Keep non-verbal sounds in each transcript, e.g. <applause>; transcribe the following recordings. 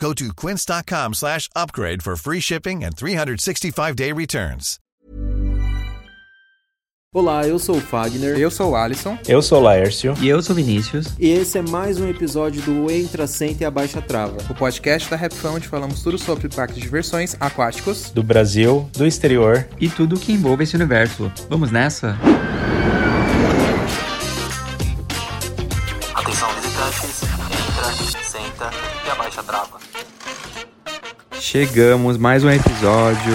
Go to quince.com slash upgrade for free shipping and 365-day returns. Olá, eu sou o Fagner. Eu sou o Alisson. Eu sou o Laércio. E eu sou o Vinícius. E esse é mais um episódio do Entra, Senta e Abaixa Trava. O podcast da Rapfão onde falamos tudo sobre parques de diversões aquáticos. Do Brasil, do exterior. E tudo que envolve esse universo. Vamos nessa? Atenção Chegamos, mais um episódio.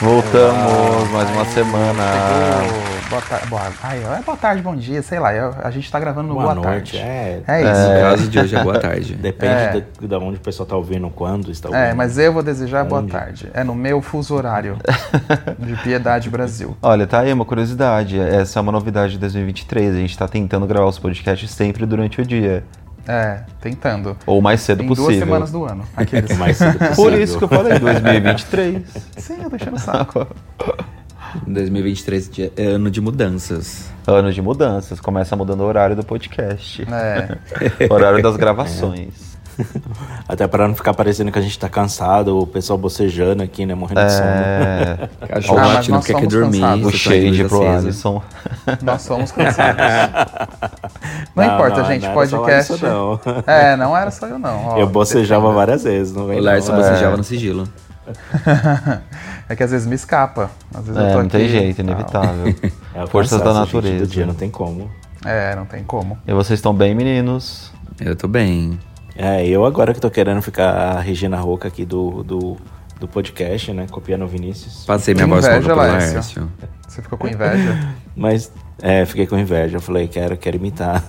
Voltamos, mais uma semana. Chegou. Boa tarde. Boa, ai, é boa tarde, bom dia, sei lá. eu- a gente tá gravando no boa, Boa noite, tarde. é. É isso. No caso de hoje é boa tarde. <laughs> Depende É. de, de onde o pessoal tá ouvindo, quando está ouvindo. É, mas eu vou desejar boa Onde? tarde. É no meu fuso horário de Piedade Brasil. <laughs> Olha, tá aí uma curiosidade. Essa é uma novidade de 2023. A gente tá tentando gravar os podcasts sempre durante o dia. É, tentando. Ou o mais cedo Em possível. duas semanas do ano. Aqueles. <laughs> O mais cedo possível. Por isso que eu falei 2023. <laughs> Sim, eu tô enchendo o saco. 2023 de- é ano de mudanças. Ano de mudanças. Começa mudando o horário do podcast. É. <laughs> horário das gravações. <laughs> Até para não ficar parecendo que a gente tá cansado, o pessoal bocejando aqui, né? Morrendo de sono. É, <laughs> Cachorro Ah, late não quer que somos dormir. o shade pro. Alisson. Nós somos cansados. <laughs> Não, importa, gente. não era só podcast. isso, não. É, não era só eu, não. ó. Eu bocejava várias vezes, não vem O não. Larson É. bocejava no sigilo. É que às vezes me escapa. Às vezes eu É, tô não tem aqui jeito, e tal. inevitável. É o Forças da cansaço, gente, natureza. do dia, não tem como. É, não tem como. E vocês estão bem, meninos? Eu tô bem. É, eu agora que tô querendo ficar a Regina Roca aqui do, do, do podcast, né? Copiando o Vinícius. Passei minha voz inveja, pro Laércio. Laércio. Você ficou com inveja? <laughs> Mas, é, fiquei com inveja. Eu falei, quero, quero imitar.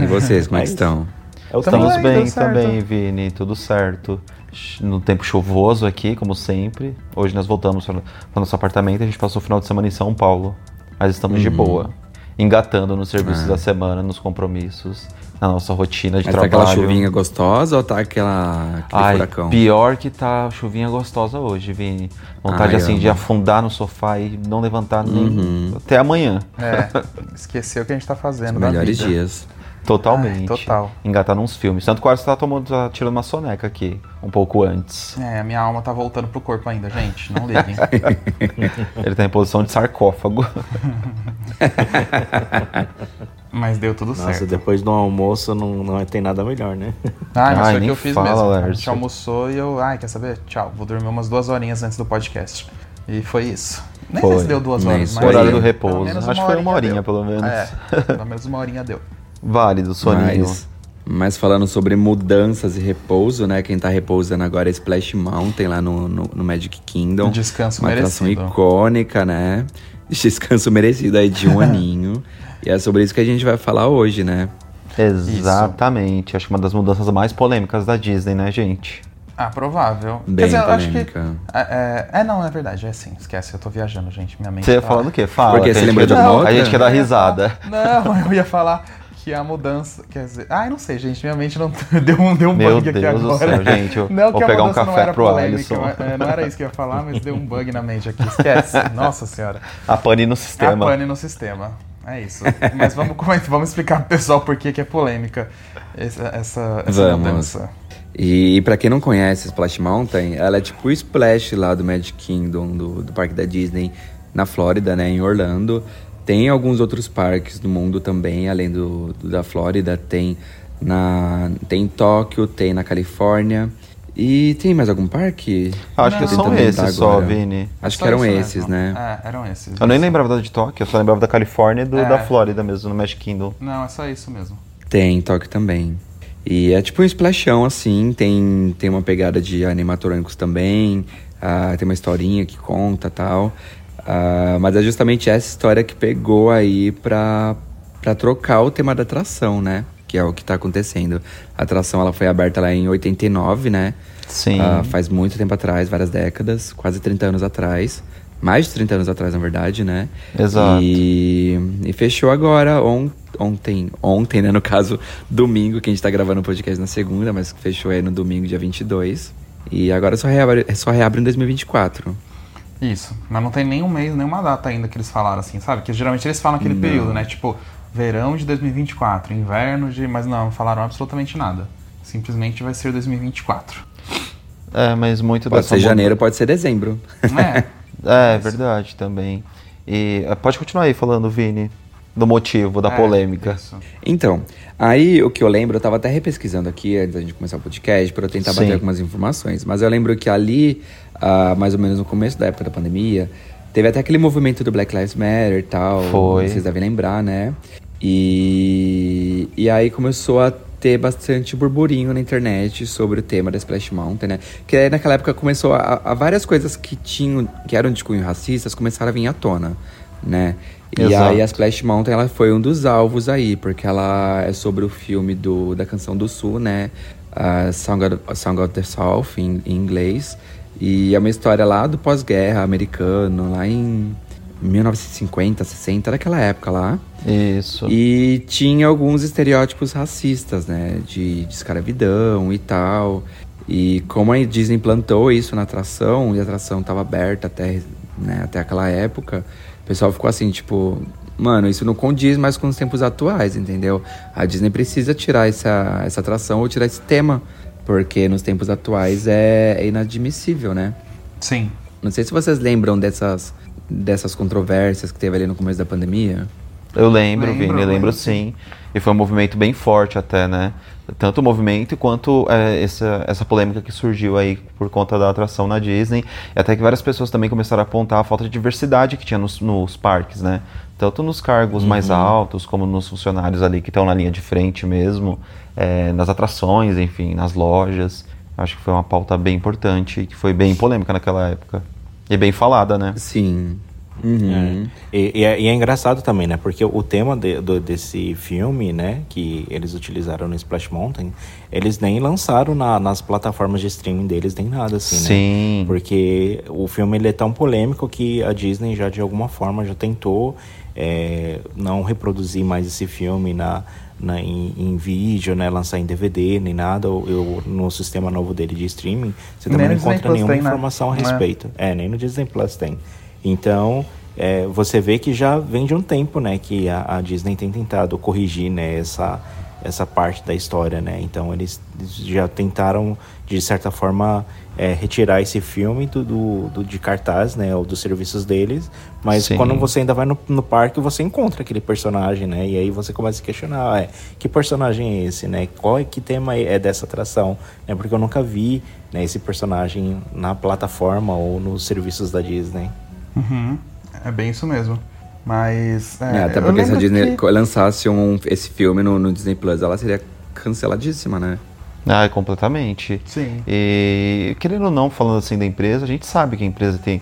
E vocês, como é que <laughs> estão? É Estamos bem, também, Vini, tudo certo. No tempo chuvoso aqui, como sempre. Hoje nós voltamos para o nosso apartamento, a gente passou o final de semana em São Paulo. Mas estamos de boa. Engatando nos serviços Ah. da semana, nos compromissos, na nossa rotina de Mas tá trabalho. aquela chuvinha gostosa ou tá aquela, aquele Ai, furacão? pior que tá chuvinha gostosa hoje, Vini. Vontade Ai, assim de afundar no sofá e não levantar nem Uhum. até amanhã. É, esqueceu o que a gente tá fazendo Os melhores vida. dias. Totalmente. Ai, total. Engatar nos filmes. Tanto que o Alisson tá, tomando, tá tirando uma soneca aqui, um pouco antes. É, a minha alma tá voltando pro corpo ainda, gente. Não liguem. <laughs> Ele tá em posição de sarcófago. <laughs> Mas deu tudo Nossa, certo. depois do almoço não, não tem nada melhor, né? Ah, mas Ai, foi o que nem eu fiz fala, mesmo. A Lércio. gente almoçou e eu, ai, quer saber? Tchau, vou dormir umas duas horinhas antes do podcast. E foi isso. Nem sei Foi. se deu duas horas, mas. Horário do repouso. Acho que foi uma horinha, deu. pelo menos. É, pelo menos uma horinha deu. Válido, soninho. Mas, mas falando sobre mudanças e repouso, né? Quem tá repousando agora é Splash Mountain lá no, no, no Magic Kingdom. Um descanso Uma atração merecido. icônica, né? <laughs> Descanso merecido aí de um <laughs> aninho. E é sobre isso que a gente vai falar hoje, né? Exatamente. Acho que uma das mudanças mais polêmicas da Disney, né, gente? Ah, provável. Bem Quer dizer, eu acho que. polêmica. É, é, é, não, é verdade, é sim. Esquece, eu tô viajando, gente. Minha mente. Você ia tá- falando o quê? Fala. Porque que você lembra de uma A gente quer dar risada. Não, eu ia falar que a mudança. Quer dizer. Ah, eu não sei, gente. Minha mente não <laughs> deu um, deu um Meu bug aqui Deus do agora. céu, gente, eu <laughs> não vou que a pegar um mudança não café era pro polêmica, Alisson. é, Não era isso que eu ia falar, mas deu um bug na mente aqui. Esquece. <laughs> Nossa senhora. A pane no É a sistema. pane no sistema. É isso. Mas vamos, comentar- vamos explicar pro pessoal por que que é polêmica essa, essa, essa Vamos. mudança. E, pra quem não conhece Splash Mountain, ela é tipo o Splash lá do Magic Kingdom, do, do parque da Disney, na Flórida, né, em Orlando. Tem alguns outros parques do mundo também, além do, do da Flórida. Tem, na, tem em Tóquio, tem na Califórnia. E tem mais algum parque? Acho que Tô são esses só, agora. Vini. Acho Só que eram isso esses, mesmo. né? É, eram esses. Eu nem isso. lembrava da de Tóquio, eu só lembrava da Califórnia e do, É. da Flórida mesmo, no Magic Kingdom. Não, é só isso mesmo. Tem, em Tóquio também. E é tipo um splashão, assim, tem, tem uma pegada de animatrônicos também, ah, tem uma historinha que conta tal. Ah, mas é justamente essa história que pegou aí pra, pra trocar o tema da atração, né? Que é o que tá acontecendo. A atração ela foi aberta lá em 89, né? Sim. Ah, faz muito tempo atrás, várias décadas, quase 30 anos atrás. Mais de 30 anos atrás, na verdade, né? Exato. E, e fechou agora, on- ontem, ontem, né? No caso, domingo, que a gente tá gravando o podcast na segunda, mas fechou aí no domingo, dia 22. E agora só reabre, só reabre em 2024. Isso. Mas não tem nenhum mês, nenhuma data ainda que eles falaram assim, sabe? Que geralmente eles falam aquele Não. período, né? Tipo, verão de 2024, inverno de. Mas não, não falaram absolutamente nada. Simplesmente vai ser 2024. É, mas muito Pode dessa ser janeiro, pode ser dezembro. É. <laughs> É, verdade também. E eh, pode continuar aí falando, Vini, do motivo, da É, polêmica. isso. Então, aí o que eu lembro, eu tava até repesquisando aqui antes da gente começar o podcast para eu tentar Sim. bater algumas informações. Mas eu lembro que ali, ah, mais ou menos no começo da época da pandemia, teve até aquele movimento do Black Lives Matter e tal. Foi. Vocês devem lembrar, né? E, e aí começou a ter bastante burburinho na internet sobre o tema da Splash Mountain, né? Que aí naquela época começou a, a várias coisas que tinham, que eram de cunho racistas, começaram a vir à tona, né? E Exato. aí a Splash Mountain ela foi um dos alvos aí, porque ela é sobre o filme do, da canção do Sul, né? A Song, of, Song of the South, em, em inglês. E é uma história lá do pós-guerra americano, lá em 1950, 60, daquela época lá. Isso. E tinha alguns estereótipos racistas, né? De, de escravidão e tal. E como a Disney implantou isso na atração, e a atração estava aberta até, né, até aquela época, pessoal ficou assim, tipo, mano, isso não condiz mais com os tempos atuais, entendeu? A Disney precisa tirar essa, essa atração ou tirar esse tema, porque nos tempos atuais é, é inadmissível, né? Sim. Não sei se vocês lembram dessas, dessas controvérsias que teve ali no começo da pandemia. Eu lembro, Lembro, Vini, eu lembro sim. E foi um movimento bem forte até, né? Tanto o movimento quanto é, essa, essa polêmica que surgiu aí por conta da atração na Disney. E até que várias pessoas também começaram a apontar a falta de diversidade que tinha nos, nos parques, né? Tanto nos cargos mais altos, como nos funcionários ali que estão na linha de frente mesmo, é, nas atrações, enfim, nas lojas. Acho que foi uma pauta bem importante que foi bem polêmica naquela época. E bem falada, né? Sim. Uhum. É. E, e é, e é engraçado também, né? Porque o tema de- do- desse filme, né? Que eles utilizaram no Splash Mountain, eles nem lançaram na- nas plataformas de streaming deles, nem nada assim, né? Sim. Porque o filme ele é tão polêmico que a Disney já de alguma forma já tentou é, não reproduzir mais esse filme na, na- em, em vídeo, né? Lançar em DVD, nem nada. ou- eu- no sistema novo dele de streaming, você também não encontra nenhuma tem, né? informação a Não é? respeito. É, nem no Disney Plus tem. Então, é, você vê que já vem de um tempo, né, que a, a Disney tem tentado corrigir, né, essa, essa parte da história, né. Então, eles já tentaram, de certa forma, é, retirar esse filme do, do, do- de cartaz, né, ou dos serviços deles. Mas Sim. quando você ainda vai no, no parque, você encontra aquele personagem, né, e aí você começa a questionar, é, que personagem é esse, né, qual é que tema é dessa atração, né, porque eu nunca vi, né, esse personagem na plataforma ou nos serviços da Disney. Uhum. É bem isso mesmo. Mas. É, É, até porque se a Disney que- lançasse um, esse filme no, no Disney Plus, ela seria canceladíssima, né? Ah, completamente. Sim. E querendo ou não, falando assim da empresa, a gente sabe que a empresa tem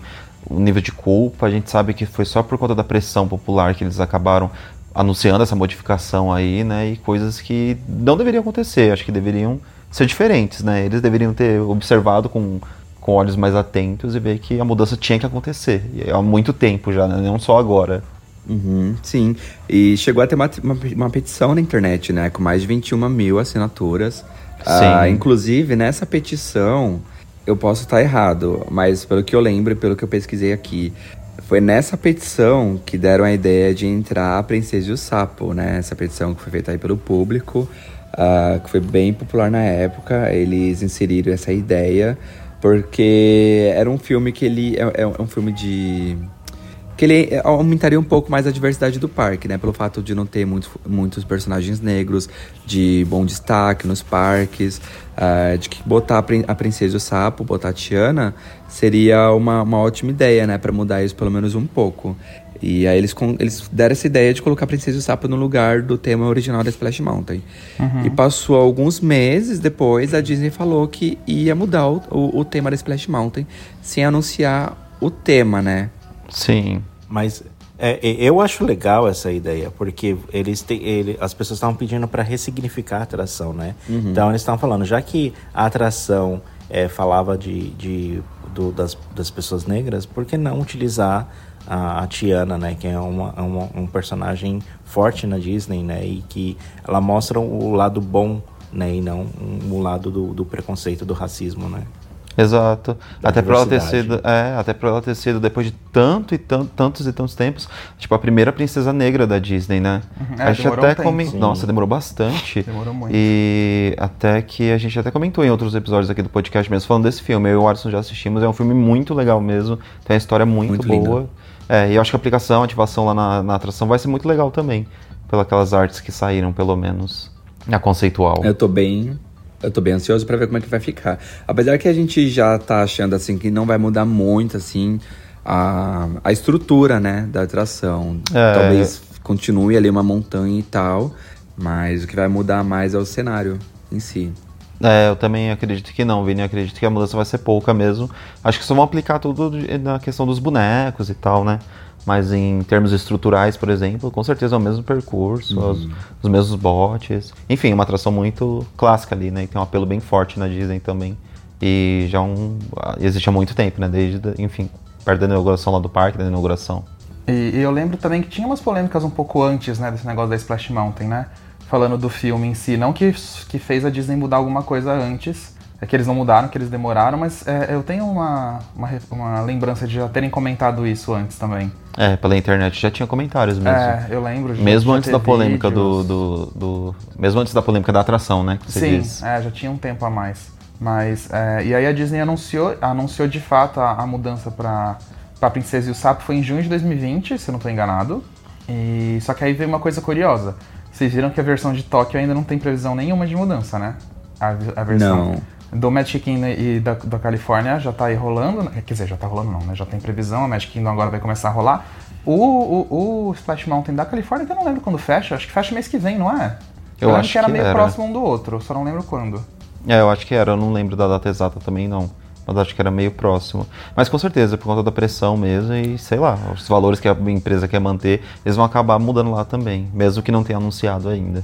um nível de culpa, a gente sabe que foi só por conta da pressão popular que eles acabaram anunciando essa modificação aí, né? E coisas que não deveriam acontecer, acho que deveriam ser diferentes, né? Eles deveriam ter observado com, com olhos mais atentos e ver que a mudança tinha que acontecer. E há muito tempo já, né? não só agora. Uhum, sim, e chegou a ter uma, uma, uma, petição na internet, né? Com mais de 21 mil assinaturas. Ah, inclusive, nessa petição, eu posso estar errado, mas pelo que eu lembro e pelo que eu pesquisei aqui, foi nessa petição que deram a ideia de entrar a Princesa e o Sapo, né? Essa petição que foi feita aí pelo público, uh, que foi bem popular na época. Eles inseriram essa ideia porque era um filme que ele é, é um filme de que ele aumentaria um pouco mais a diversidade do parque, né? Pelo fato de não ter muitos, muitos personagens negros, de bom destaque nos parques, uh, de que botar a Princesa e o Sapo, botar a Tiana, seria uma, uma ótima ideia, né? Para mudar isso pelo menos um pouco. E aí eles, eles deram essa ideia de colocar a Princesa e o Sapo no lugar do tema original da Splash Mountain. Uhum. E passou alguns meses depois, a Disney falou que ia mudar o, o, o tema da Splash Mountain sem anunciar o tema, né? Sim. Mas é, eu acho legal essa ideia, porque eles te, ele, as pessoas estavam pedindo para ressignificar a atração, né? Uhum. Então eles estavam falando, já que a atração é, falava de, de do, das, das pessoas negras, por que não utilizar a, a Tiana, né? Que é uma, uma, um personagem forte na Disney, né? E que ela mostra o lado bom, né? E não um, o lado do, do preconceito, do racismo, né? Exato. até para ela ter sido, é, até para ela ter sido depois de tanto e tanto, tantos e tantos tempos, tipo a primeira princesa negra da Disney, né? Uhum. É, a gente até um come... nossa, demorou bastante. <laughs> Demorou muito. E até que a gente até comentou em outros episódios aqui do podcast mesmo falando desse filme. Eu e o Arson já assistimos, é um filme muito legal mesmo, tem uma história muito, muito boa. É, e eu acho que a aplicação, a ativação lá na, na atração vai ser muito legal também, pelas artes que saíram, pelo menos. A conceitual. Eu tô bem eu tô bem ansioso para ver como é que vai ficar. Apesar que a gente já tá achando assim que não vai mudar muito assim a, a estrutura, né, da atração. É. Talvez continue ali uma montanha e tal, mas o que vai mudar mais é o cenário em si. É, eu também acredito que não, Vini. Eu acredito que a mudança vai ser pouca mesmo. Acho que só vão aplicar tudo na questão dos bonecos e tal, né? Mas em termos estruturais, por exemplo, com certeza é o mesmo percurso, uhum. os, os, mesmos botes. Enfim, uma atração muito clássica ali, né? E tem um apelo bem forte na Disney também. E já um, existe há muito tempo, né? Desde, enfim, perto da inauguração lá do parque, da inauguração. E, e, eu lembro também que tinha umas polêmicas um pouco antes, né? Desse negócio da Splash Mountain, né? Falando do filme em si. Não que, que fez a Disney mudar alguma coisa antes, é que eles não mudaram, que eles demoraram, mas é, eu tenho uma, uma, uma, lembrança de já terem comentado isso antes também. É, pela internet já tinha comentários mesmo. É, eu lembro. Já, mesmo já antes da polêmica do, do, do, Mesmo antes da polêmica da atração, né? Sim, diz. é, já tinha um tempo a mais. Mas. É, e aí a Disney anunciou, anunciou de fato a, a mudança para pra Princesa e o Sapo foi em junho de 2020, se eu não estou enganado. E, só que aí veio uma coisa curiosa. Vocês viram que a versão de Tóquio ainda não tem previsão nenhuma de mudança, né? A, a versão. Não do Magic Kingdom e da, da Califórnia já está aí rolando, né? quer dizer, já está rolando não, né? Já tem previsão, a Magic Kingdom agora vai começar a rolar. O, o, o Splash Mountain da Califórnia, que eu não lembro quando fecha, acho que fecha mês que vem, não é? Eu, eu acho que era que meio era. próximo um do outro, só não lembro quando. É, eu acho que era, eu não lembro da data exata também não. Mas acho que era meio próximo. Mas com certeza, por conta da pressão mesmo e sei lá, os valores que a empresa quer manter, eles vão acabar mudando lá também, mesmo que não tenha anunciado ainda.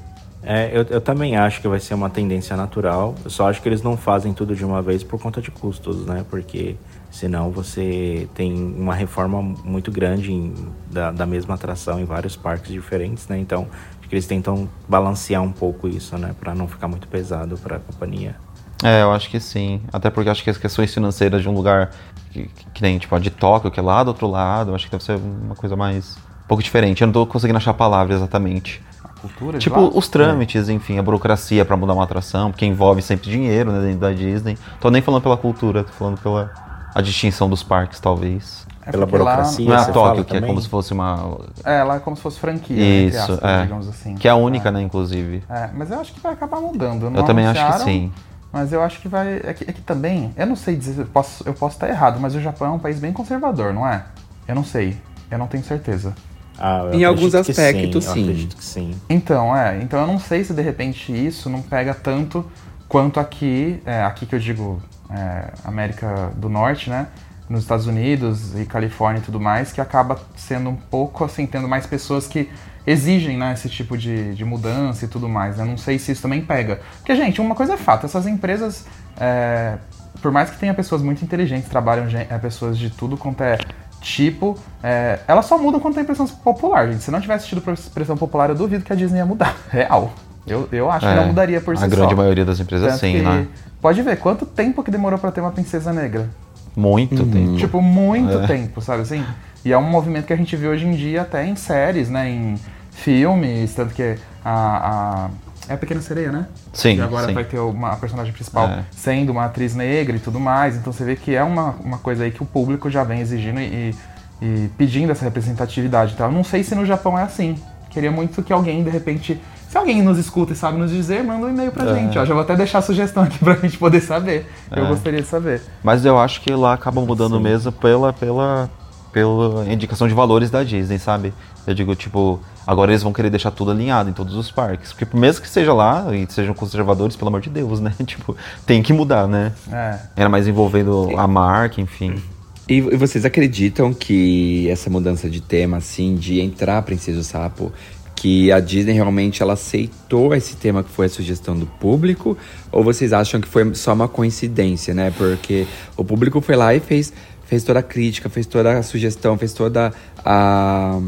É, eu, eu, também acho que vai ser uma tendência natural. Eu só acho que eles não fazem tudo de uma vez por conta de custos, né? Porque senão você tem uma reforma muito grande em, da, da mesma atração em vários parques diferentes, né? Então acho que eles tentam balancear um pouco isso, né? Para não ficar muito pesado para a companhia. É, eu acho que sim. Até porque acho que as questões financeiras de um lugar que, que nem tipo a de Tóquio, que é lá do outro lado, acho que deve ser uma coisa mais um pouco diferente. Eu não tô conseguindo achar a palavra exatamente cultura Tipo, os trâmites, é. enfim, a burocracia para mudar uma atração, porque envolve sempre dinheiro né, dentro da Disney. Tô nem falando pela cultura, tô falando pela a distinção dos parques, talvez. É pela burocracia. Lá, não é a Tóquio, que é também? é como se fosse uma. É, lá é como se fosse franquia, Isso, aspas, é. digamos assim. Que é a única, é. né, inclusive. É, mas eu acho que vai acabar mudando. Não eu também acho que sim. Mas eu acho que vai. É que, é que, também, eu não sei dizer, eu posso, eu posso estar errado, mas o Japão é um país bem conservador, não é? Eu não sei. Eu não tenho certeza. Ah, em alguns aspectos, sim, sim. acredito que sim. Então, é. Então eu não sei se de repente isso não pega tanto quanto aqui, é, aqui que eu digo é, América do Norte, né? Nos Estados Unidos e Califórnia e tudo mais, que acaba sendo um pouco assim, tendo mais pessoas que exigem né, esse tipo de, de mudança e tudo mais. Eu não sei se isso também pega. Porque, gente, uma coisa é fato, essas empresas, é, por mais que tenha pessoas muito inteligentes, trabalham é, pessoas de tudo quanto é Tipo, é, elas só mudam quando tem pressão popular, gente. Se não tivesse tido pressão popular, eu duvido que a Disney ia mudar. <laughs> Real. Eu, eu acho É, que não mudaria por si a só. grande maioria das empresas Tanto sim, que- né? Pode ver, quanto tempo que demorou pra ter uma princesa negra? Muito tempo. Tipo, muito É. tempo, sabe assim? E é um movimento que a gente vê hoje em dia até em séries, né? Em filmes, tanto que a... a é a Pequena Sereia, né? Sim, E agora sim. vai ter uma, a personagem principal É. sendo uma atriz negra e tudo mais. Então você vê que é uma, uma coisa aí que o público já vem exigindo e, e pedindo essa representatividade. Então eu não sei se no Japão é assim. Queria muito que alguém, de repente... Se alguém nos escuta e sabe nos dizer, manda um e-mail pra É. gente. Ó, já vou até deixar a sugestão aqui <laughs> pra gente poder saber. Eu É. gostaria de saber. Mas eu acho que lá acaba mudando mesmo pela, pela, pela indicação de valores da Disney, sabe? Eu digo, tipo, agora eles vão querer deixar tudo alinhado em todos os parques. Porque mesmo que seja lá e sejam conservadores, pelo amor de Deus, né? <laughs> Tipo, tem que mudar, né? É. Era mais envolvendo a marca, enfim. E, vocês acreditam que essa mudança de tema, assim, de entrar a Princesa e o Sapo, que a Disney realmente ela aceitou esse tema que foi a sugestão do público? Ou vocês acham que foi só uma coincidência, né? Porque o público foi lá e fez, fez toda a crítica, fez toda a sugestão, fez toda a,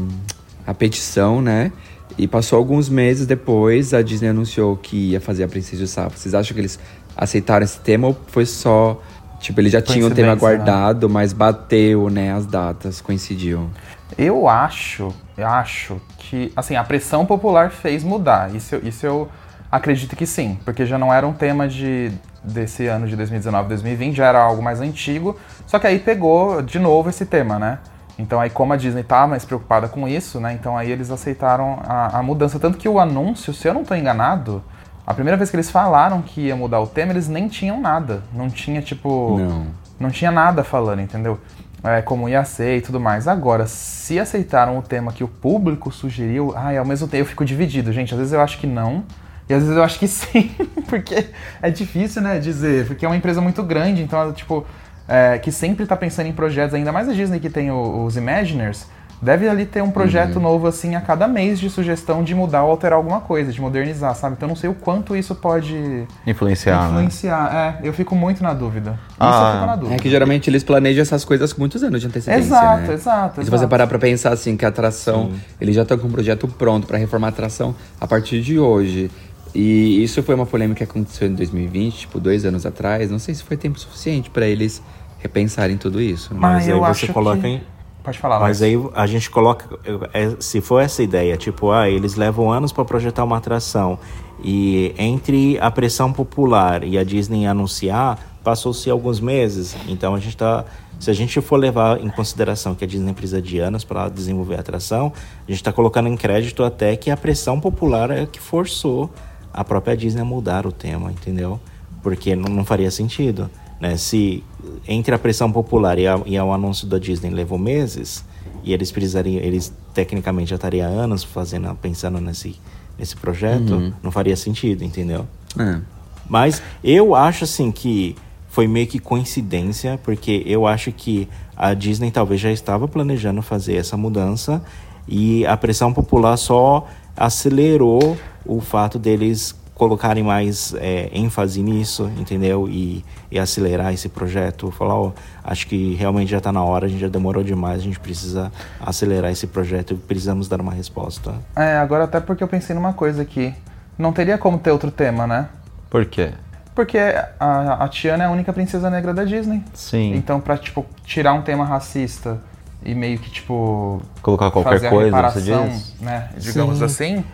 a petição, né? E passou alguns meses depois, a Disney anunciou que ia fazer a Princesa e o Sapo. Vocês acham que eles aceitaram esse tema ou foi só... Tipo, eles já tinham o tema né? guardado, mas bateu, né? As datas coincidiu. Eu acho, eu acho que, assim, a pressão popular fez mudar. Isso, isso eu acredito que sim, porque já não era um tema de desse ano de 2019, 2020, já era algo mais antigo. Só que aí pegou de novo esse tema, né? Então aí como a Disney tá mais preocupada com isso, né? Então aí eles aceitaram a, a mudança, tanto que o anúncio, se eu não tô enganado, a primeira vez que eles falaram que ia mudar o tema, eles nem tinham nada. Não tinha tipo Não. não tinha nada falando, entendeu? É, como ia ser e tudo mais. Agora, se aceitaram o tema que o público sugeriu, ai, ao mesmo tempo eu fico dividido, gente. Às vezes eu acho que não, e às vezes eu acho que <laughs> sim, porque é difícil, né, dizer, porque é uma empresa muito grande, então, tipo, é, que sempre tá pensando em projetos, ainda mais a Disney que tem o- os Imaginers, deve ali ter um projeto Uhum. novo, assim, a cada mês de sugestão de mudar ou alterar alguma coisa, de modernizar, sabe? Então eu não sei o quanto isso pode Influenciar, né? influenciar. É, eu fico muito na dúvida. Isso Ah, eu fico na dúvida. É que geralmente eles planejam essas coisas com muitos anos de antecedência, Exato, né? exato, E se você parar pra pensar assim, que a atração, eles já estão com um projeto pronto pra reformar a atração a partir de hoje. E isso foi uma polêmica que aconteceu em 2020, tipo, dois anos atrás. Não sei se foi tempo suficiente pra eles repensarem tudo isso. né? Mas Ah, eu aí acho você coloca que- em. Pode falar, Mas aí a gente coloca. é, se for essa ideia, tipo, ah, eles levam anos para projetar uma atração. E entre a pressão popular e a Disney anunciar, passou-se alguns meses. Então a gente tá. Se a gente for levar em consideração que a Disney precisa de anos para desenvolver a atração, a gente está colocando em crédito até que a pressão popular é que forçou a própria Disney a mudar o tema, entendeu? Porque não, não faria sentido. Né? Se entre a pressão popular e, a, e o anúncio da Disney levou meses, e eles precisariam, eles tecnicamente já estariam anos fazendo, pensando nesse, nesse projeto, Uhum. não faria sentido, entendeu? É. Mas eu acho assim que foi meio que coincidência, porque eu acho que a Disney talvez já estava planejando fazer essa mudança e a pressão popular só acelerou o fato deles colocarem mais é, ênfase nisso, entendeu? E, e acelerar esse projeto. Falar, ó, acho que realmente já está na hora, a gente já demorou demais, a gente precisa acelerar esse projeto e precisamos dar uma resposta. É, agora até porque eu pensei numa coisa aqui. Não teria como ter outro tema, né? Por quê? Porque a, a Tiana é a única princesa negra da Disney. Sim. Então, pra, tipo, tirar um tema racista e meio que, tipo... Colocar qualquer fazer a coisa, reparação, você diz? né? Digamos Sim. assim,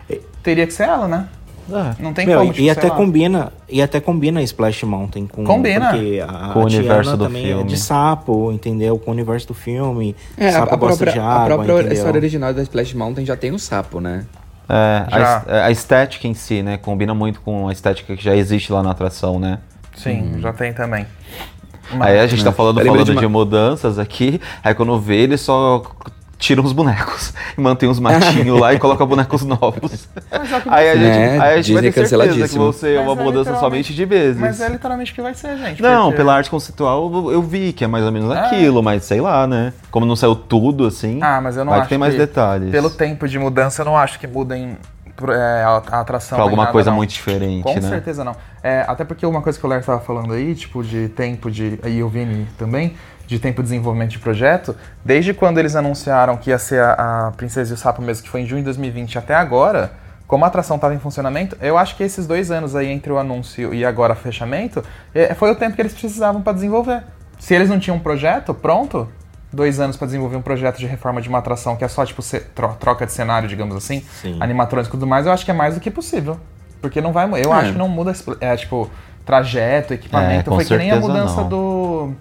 teria que ser ela, né? Não tem Meu, como, e, tipo, e até lá. combina e até combina Splash Mountain com Combina. porque a, Com o a universo Tiana do também é filme. de sapo, entendeu? Com o universo do filme. É, a, sapo a gosta própria, de a água, própria entendeu? história original da Splash Mountain já tem o sapo, né? É, a, es- a estética em si, né? Combina muito com a estética que já existe lá na atração, né? Sim, já tem também. Aí a gente tá falando, falando de de, uma- mudanças aqui, aí quando vê, ele só tira os bonecos <laughs> e mantém os matinhos lá e coloca bonecos <laughs> novos. aí a gente, Né? aí a gente vai ter certeza que vão ser uma Mas é mudança somente de vezes. Mas é literalmente o que vai ser, gente. Não, porque- pela arte conceitual eu- vi que é mais ou menos É. aquilo, mas sei lá, né? Como não saiu tudo assim, Ah, mas eu não vai acho que tem mais que, detalhes. Pelo tempo de mudança, eu não acho que mudem é, a, atração. Pra alguma nada, coisa não. muito diferente, Com né? certeza não. É, até porque uma coisa que o Léo estava falando aí, tipo, de tempo de. E o Vini também, de tempo de desenvolvimento de projeto, desde quando eles anunciaram que ia ser a, a Princesa e o Sapo mesmo, que foi em junho de 2020 até agora, como a atração estava em funcionamento, eu acho que esses dois anos aí entre o anúncio e agora o fechamento, é, foi o tempo que eles precisavam para desenvolver. Se eles não tinham um projeto pronto, dois anos para desenvolver um projeto de reforma de uma atração que é só tipo troca de cenário, digamos assim, Sim. animatrônico e tudo mais, eu acho que é mais do que possível. Porque não vai. Eu É. acho que não muda. É, tipo, trajeto, equipamento. É, foi que nem a mudança não. do.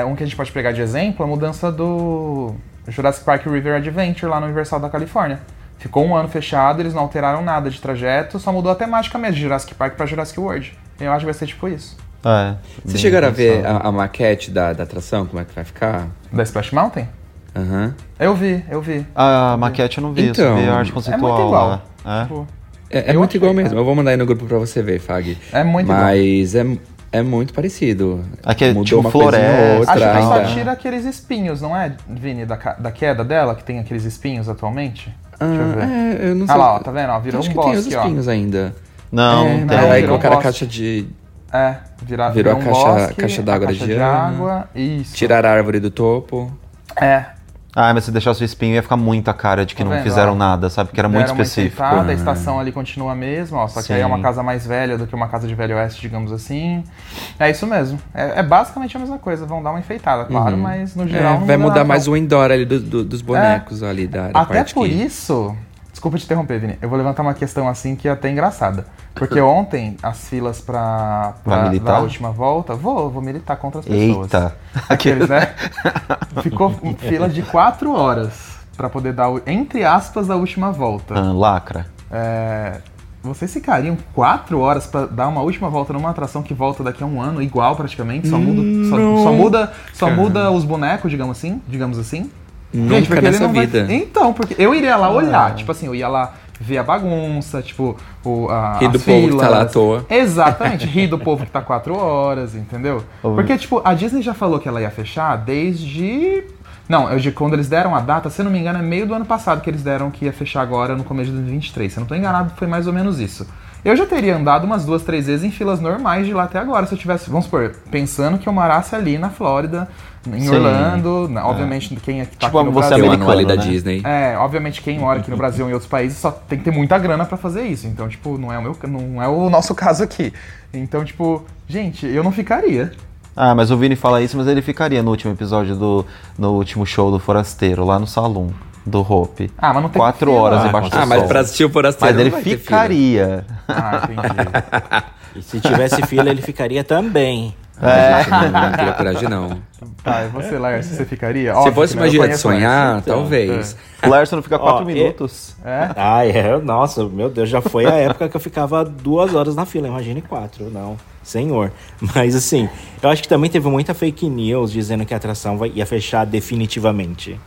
É, um que a gente pode pegar de exemplo, a mudança do Jurassic Park River Adventure lá no Universal da Califórnia. Ficou um ano fechado, eles não alteraram nada de trajeto, só mudou a temática mesmo, de Jurassic Park pra Jurassic World. Eu acho que vai ser tipo isso. É, Vocês chegaram a ver a, a maquete da, da atração, como é que vai ficar? Da Splash Mountain? Aham. Eu vi, eu vi. A maquete eu não vi, eu Então, vi a arte É conceitual. muito igual. É? Tipo, É, é Eu muito achei, igual mesmo. Eu vou mandar aí no grupo pra você ver, Fag. É muito igual. Mas é, é muito parecido. Aqui é Mudou tipo uma floresta, outra Acho que só tira aqueles espinhos, não é, Vini, da, da queda dela, que tem aqueles espinhos atualmente? Deixa eu ver. Ah, é, eu não sei. Ah lá, ó, tá vendo? Ó, virou Acho um que tem os bosque, ó. espinhos ainda. Não, é, não tem. aí virou colocaram a bosque. caixa de. É, vira, Virou virou a um caixa- bosque, caixa a d'água caixa de de água, isso. Tirar a árvore do topo. É, Ah, mas se deixasse o espinho ia ficar muito a cara de que Tá não vendo, fizeram ó? nada, sabe? Que era muito uma específico. enfeitada, a estação ali continua a mesma, ó, só que aí é uma Sim. casa mais velha do que uma casa de velho oeste, digamos assim. É isso mesmo. É, é basicamente a mesma coisa, vão dar uma enfeitada, claro, mas no É, geral não vai muda mudar nada, mais não. o indoor ali do- do- dos bonecos ali da, da Até parte por que... isso, desculpa te interromper, Vini, eu vou levantar uma questão assim que é até engraçada. Porque <laughs> ontem as filas pra, pra militar? da última volta, vou, vou militar contra as pessoas. Eita. Aqueles, né? Ficou <laughs> fila de quatro horas pra poder dar, entre aspas, a última volta. Ah, lacra. É, vocês ficariam quatro horas pra dar uma última volta numa atração que volta daqui a um ano, igual praticamente? Só muda, só, só muda, só muda os bonecos, digamos assim? Digamos assim? Nunca porque ele nessa não vai- vida. Então, porque eu iria lá olhar, tipo assim, eu ia lá ver a bagunça, tipo, o, a, Rir do as povo que tá lá à filas. toa. Exatamente, rir do <laughs> povo que tá quatro horas, entendeu? Porque, tipo, a Disney já falou que ela ia fechar desde. Não, eu de quando eles deram a data, se não me engano, é meio do ano passado que eles deram que ia fechar agora no começo de 2023. Se eu não tô enganado, foi mais ou menos isso. Eu já teria andado umas duas, três vezes em filas normais de lá até agora, se eu tivesse, vamos supor, pensando que eu morasse ali na Flórida, em Sim. Orlando, na- obviamente quem é que tá Tipo, aqui no você Brasil. Tem o ano ali americano, da né? Disney. É, obviamente quem mora aqui no Brasil ou em outros países só tem que ter muita grana pra fazer isso. Então, tipo, não é o meu, não é o nosso caso aqui. Então, tipo, gente, eu não ficaria. Ah, mas o Vini fala isso, mas ele ficaria no último episódio do. no último show do Forasteiro, lá no salão do Hope. Ah, mas não tem Quatro fila. horas Ah, embaixo do Ah, mas sol. pra assistir o Forasteiro Mas ele ficaria. Ah, entendi. <laughs> E se tivesse fila, ele ficaria também. É. Não, não teria coragem, não. Tá, <laughs> e você, Lars, você ficaria? Se Óbvio fosse que uma não, gira de sonhar, então. talvez. O Larson não fica quatro Ó, e- minutos. É? Ah, é, nossa, meu Deus, já foi a época que eu ficava duas horas na fila, imagine quatro, não, senhor. Mas assim, eu acho que também teve muita fake news dizendo que a atração vai, ia fechar definitivamente.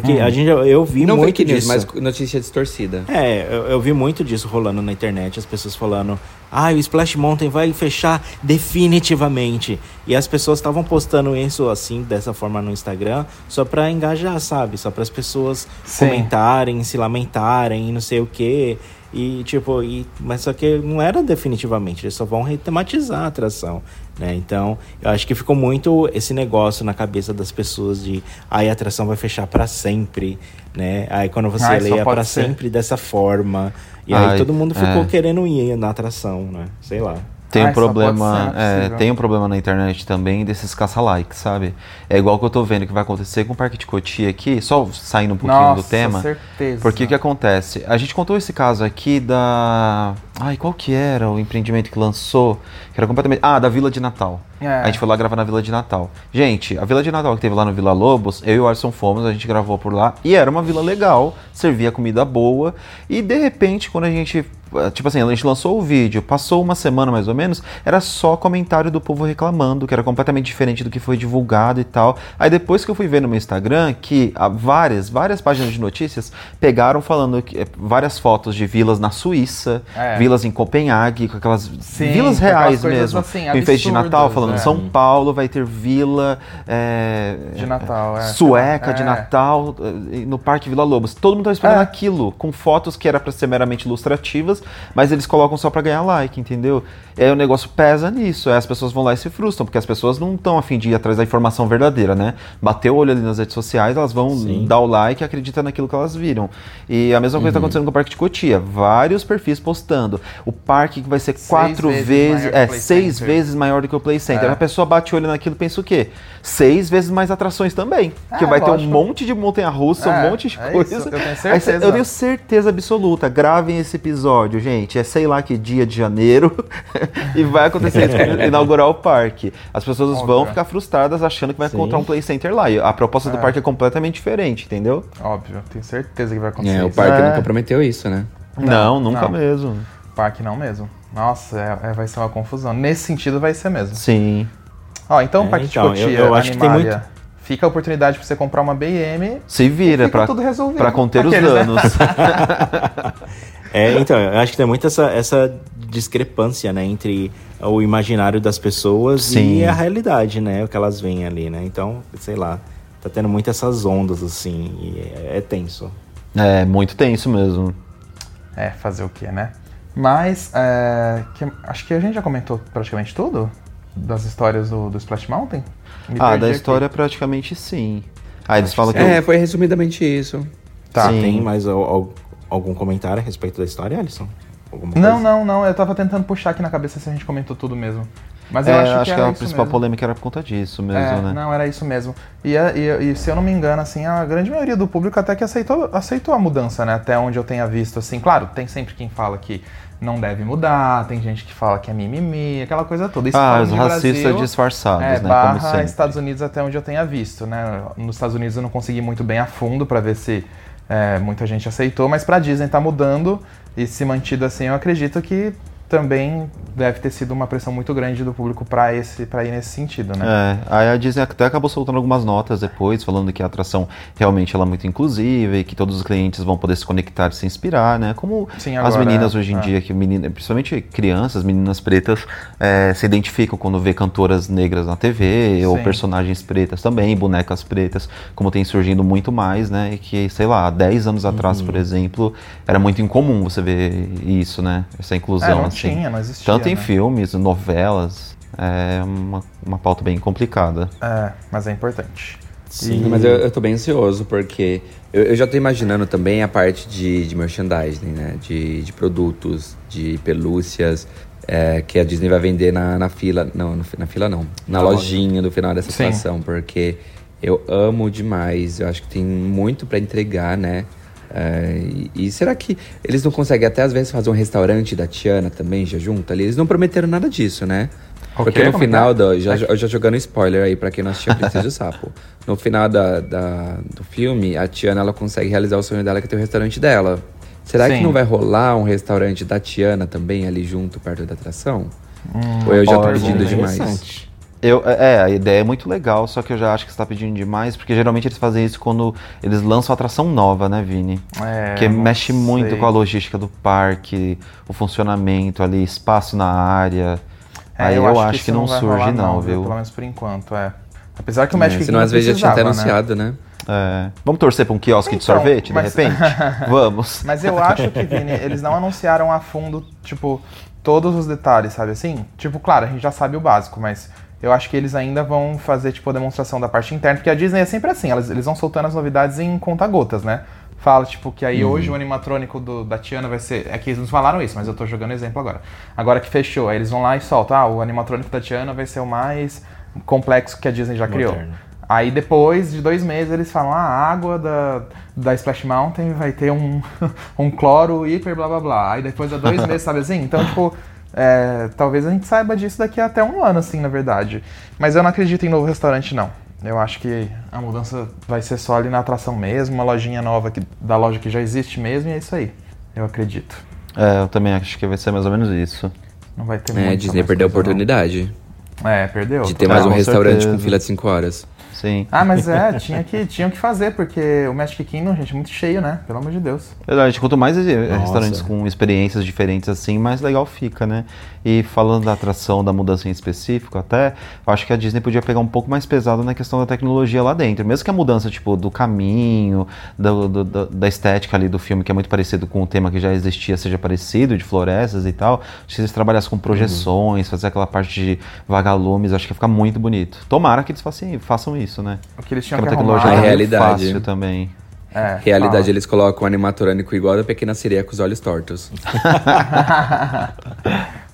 Porque a gente, eu vi não muito disso. mas notícia distorcida. É, eu, eu vi muito disso rolando na internet, as pessoas falando, ah, o Splash Mountain vai fechar definitivamente. E as pessoas estavam postando isso assim, dessa forma no Instagram, só pra engajar, sabe? Só para as pessoas Sim. comentarem, se lamentarem, não sei o quê. E tipo, e, mas só que não era definitivamente, eles só vão retematizar a atração, né? Então, eu acho que ficou muito esse negócio na cabeça das pessoas de aí a atração vai fechar pra sempre, né? Aí quando você Ai, pode pra ser. sempre dessa forma. E Ai, aí todo mundo ficou é. querendo ir na atração, né? Sei lá. Tem um só pode problema, é tem um problema na internet também desses caça-likes, sabe? É igual que eu tô vendo que vai acontecer com o Parque de Cotia aqui, só saindo um pouquinho Nossa, do tema. certeza. Porque o que acontece? A gente contou esse caso aqui da. Ai, qual que era o empreendimento que lançou? Que era completamente. Ah, da Vila de Natal. É. A gente foi lá gravar na Vila de Natal. Gente, a Vila de Natal que teve lá no Vila Lobos, eu e o Arson fomos, a gente gravou por lá. E era uma vila legal, servia comida boa. E de repente, quando a gente. Tipo assim, a gente lançou o vídeo, passou uma semana mais ou menos, era só comentário do povo reclamando, que era completamente diferente do que foi divulgado e tal. Aí depois que eu fui ver no meu Instagram, que ah, várias, várias páginas de notícias pegaram falando que, eh, várias fotos de vilas na Suíça, É. vilas em Copenhague, com aquelas Sim, vilas com aquelas reais coisas mesmo. assim, em enfeite de Natal, absurdas, é. São Paulo vai ter vila é, De Natal, é. sueca de É. Natal eh, no Parque Vila Lobos. Todo mundo tava esperando É. aquilo, com fotos que era para ser meramente ilustrativas mas eles colocam só pra ganhar like, entendeu? E aí o negócio pesa nisso, aí as pessoas vão lá e se frustram, porque as pessoas não estão afim de ir atrás da informação verdadeira, né? Bater o olho ali nas redes sociais, elas vão Sim. dar o like e acreditar naquilo que elas viram. E a mesma coisa está acontecendo com o Parque de Cotia. Vários perfis postando. O parque que vai ser quatro vezes vezes, que é, seis Center. vezes maior do que o Play Center. É. A pessoa bate o olho naquilo e pensa o quê? Seis vezes mais atrações também. Porque É, vai ter um lógico. monte de montanha-russa, É, um monte de é coisa. isso, eu tenho certeza. eu tenho certeza absoluta. Gravem esse episódio, gente. É sei lá que dia de janeiro. <laughs> <laughs> e vai acontecer isso quando <laughs> inaugurar o parque. As pessoas vão Óbvio. ficar frustradas achando que vai Sim. encontrar um Play Center lá. E a proposta do É. parque é completamente diferente, entendeu? Óbvio, tenho certeza que vai acontecer. É, o parque É. nunca prometeu isso, né? Não, nunca não. mesmo. Parque não mesmo. Nossa, é- é- vai ser uma confusão. Nesse sentido vai ser mesmo. Sim. Ó, então, É, Parque então, de eu- Cotia, eu acho que tem muito- fica a oportunidade pra você comprar uma BM Se vira Fica pra, tudo resolvido. pra conter Aqueles, os né? <laughs> É, então, eu acho que tem muito essa, essa discrepância, né, entre o imaginário das pessoas Sim. e a realidade, né, o que elas veem ali, né? Então, sei lá, tá tendo muito essas ondas, assim, e é, é tenso. é, muito tenso mesmo. É, fazer o quê, né? Mas, é, que- acho que a gente já comentou praticamente tudo das histórias do, do Splash Mountain. Me ah, da aqui. história praticamente sim. Ah, eles falam que. É, foi resumidamente isso. Tá. Sim. Tem mais algum comentário a respeito da história, Alisson? Alguma Não, coisa? não, não. Eu tava tentando puxar aqui na cabeça se a gente comentou tudo mesmo. Mas É, eu acho, que, era a principal mesmo. polêmica era por conta disso mesmo, É, né? Não, era isso mesmo. E, a- e- e se eu não me engano, assim, a grande maioria do público até que aceitou, aceitou a mudança, né? Até onde eu tenha visto, assim. Claro, tem sempre quem fala que não deve mudar, tem gente que fala que é mimimi, aquela coisa toda. Isso Ah, os racistas Brasil, disfarçados, é, né? Barra. Estados Unidos até onde eu tenha visto, né? Nos Estados Unidos eu não consegui muito bem a fundo pra ver se é, muita gente aceitou, mas pra Disney tá mudando e se mantido assim, eu acredito que também deve ter sido uma pressão muito grande do público pra esse para ir nesse sentido, né? É, aí a Disney até acabou soltando algumas notas depois, falando que a atração realmente ela é muito inclusiva e que todos os clientes vão poder se conectar e se inspirar, né? Como Sim, as agora, meninas é, hoje em é. dia, que menina, principalmente crianças, meninas pretas, é, se identificam quando vê cantoras negras na TV ou Sim. personagens pretas também, bonecas pretas, como tem surgindo muito mais, né? E que, sei lá, há 10 anos atrás, Uhum. por exemplo, era muito incomum você ver isso, né? Essa inclusão, É, não assim. Tinha, não existia, Tanto em né? filmes, novelas, é uma, uma pauta bem complicada. É, mas é importante. Sim. Mas eu, eu tô bem ansioso, porque eu, eu já tô imaginando também a parte de, de merchandising, né? De, de produtos, de pelúcias, é, que a Disney vai vender na, na fila. Não, no- na fila não. Na lojinha no final dessa Sim. situação, porque eu amo demais. Eu acho que tem muito pra entregar, né? É, e, e será que eles não conseguem até às vezes fazer um restaurante da Tiana também, já junto ali? Eles não prometeram nada disso, né? O Porque no final é? do. Já, eu já jogando spoiler aí pra quem não assistiu a Princesa e o Sapo. No final da, da- do filme, a Tiana ela consegue realizar o sonho dela, que é ter o restaurante dela. Será Sim. que não vai rolar um restaurante da Tiana também ali junto, perto da atração? Ou eu já tô pedindo é demais? Eu, é, a ideia é muito legal, só que eu já acho que você tá pedindo demais, porque geralmente eles fazem isso quando eles lançam atração nova, né, Vini? É, que não mexe muito sei. com a logística do parque, o funcionamento ali, espaço na área. É, Aí eu, acho, que, isso não, vai surge, rolar, não, viu? Pelo menos por enquanto, é. Apesar que o Magic É, senão às vezes já tinha até né? anunciado, né? É. Vamos torcer pra um quiosque de Então, sorvete, mas- de repente? <laughs> Vamos. Mas eu acho que, Vini, eles não anunciaram a fundo, tipo, todos os detalhes, sabe assim? Tipo, claro, a gente já sabe o básico, mas eu acho que eles ainda vão fazer, tipo, a demonstração da parte interna, porque a Disney é sempre assim, elas, eles vão soltando as novidades em conta-gotas, né? Fala, tipo, que aí hoje o animatrônico do- da Tiana vai ser. É que eles não falaram isso, mas eu tô jogando exemplo agora. Agora que fechou, aí eles vão lá e soltam, ah, o animatrônico da Tiana vai ser o mais complexo que a Disney já criou. Moderno. Aí depois de dois meses eles falam, ah, a água da, da Splash Mountain vai ter um, <laughs> um cloro hiper blá blá blá. Aí depois de dois meses, sabe assim? Então, tipo, é, talvez a gente saiba disso daqui a até um ano, assim, na verdade. Mas eu não acredito em novo restaurante, não. Eu acho que a mudança vai ser só ali na atração mesmo, uma lojinha nova que, da loja que já existe mesmo, e é isso aí. Eu acredito. É, eu também acho que vai ser mais ou menos isso. Não vai ter É, a muita Disney perdeu a coisa, não. oportunidade É, perdeu. de ter É, mais um restaurante certeza. com fila de 5 horas. Sim. Ah, mas é, <laughs> tinha que, tinham que fazer, porque o Magic Kingdom, gente, é muito cheio, né? Pelo amor de Deus. Verdade, quanto mais Nossa. restaurantes com experiências diferentes assim, mais legal fica, né? E falando da atração, da mudança em específico até, eu acho que a Disney podia pegar um pouco mais pesado na questão da tecnologia lá dentro. Mesmo que a mudança, tipo, do caminho, do- do- do- da estética ali do filme, que é muito parecido com o tema que já existia, seja parecido, de florestas e tal. Acho que eles trabalhassem com projeções, fazer aquela parte de vagalumes, acho que ia ficar muito bonito. Tomara que eles façam, façam isso, né? O que eles tinham que tecnologia arrumar... É é muito realidade. fácil também. É, Realidade, fala. eles colocam um animatrônico igual a da Pequena Sereia com os olhos tortos. <laughs>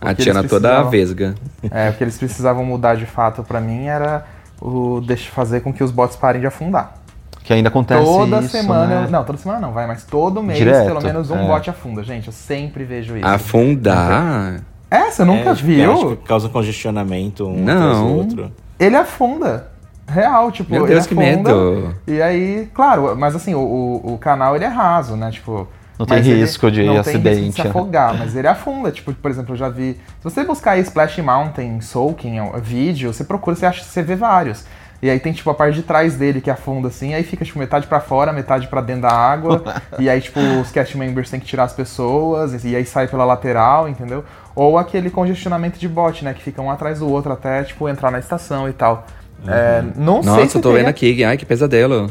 a que Tiana toda precisavam- vesga. É, o que eles precisavam mudar de fato pra mim era o deixa fazer com que os bots parem de afundar. Que ainda acontece toda isso, semana, né? não, toda semana não, vai, mas todo mês Direto, pelo menos um é. bot afunda. Gente, eu sempre vejo isso. Afundar? É, você nunca É, viu? Acho que causa congestionamento um Não. atrás do outro. Ele afunda. Real, tipo, Meu Deus, que afunda, medo. E aí, claro, mas assim, o, o, o canal ele é raso, né? Tipo. Não tem risco de não Tem acidente, risco de se né? afogar, mas ele afunda. Tipo, por exemplo, eu já vi. Se você buscar aí Splash Mountain, Soaking, ó, vídeo, você procura, você acha você vê vários. E aí tem, tipo, a parte de trás dele que afunda, assim, aí fica, tipo, metade pra fora, metade pra dentro da água. <laughs> e aí, tipo, os cast members têm que tirar as pessoas, e aí sai pela lateral, entendeu? Ou aquele congestionamento de bot, né? Que fica um atrás do outro até, tipo, entrar na estação e tal. É, não sei Nossa, se eu tô vendo aqui. Ai, que pesadelo.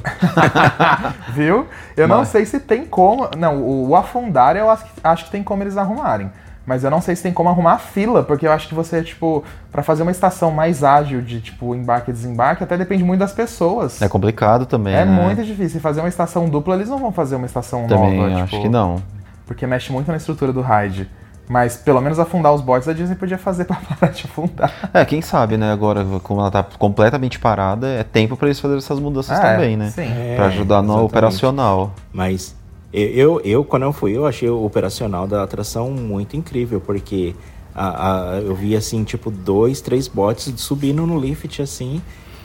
<laughs> Viu? Eu não Mas- sei se tem como. Não, o, o afundar eu acho que, acho que tem como eles arrumarem. Mas eu não sei se tem como arrumar a fila, porque eu acho que você, tipo, pra fazer uma estação mais ágil de, tipo, embarque e desembarque, até depende muito das pessoas. É complicado também. É né? muito difícil. E fazer uma estação dupla, eles não vão fazer uma estação Também nova. acho tipo, que não. Porque mexe muito na estrutura do ride. Mas pelo menos afundar os bots a Disney podia fazer pra <laughs> parar de afundar. É, quem sabe, né? Agora, como ela tá completamente parada, é tempo pra eles fazerem essas mudanças É, também, né? sim. Pra É, ajudar no exatamente. operacional. Mas eu, eu, eu, quando eu fui, eu achei o operacional da atração muito incrível, porque a, a- eu vi assim, tipo, dois, três bots subindo no lift assim.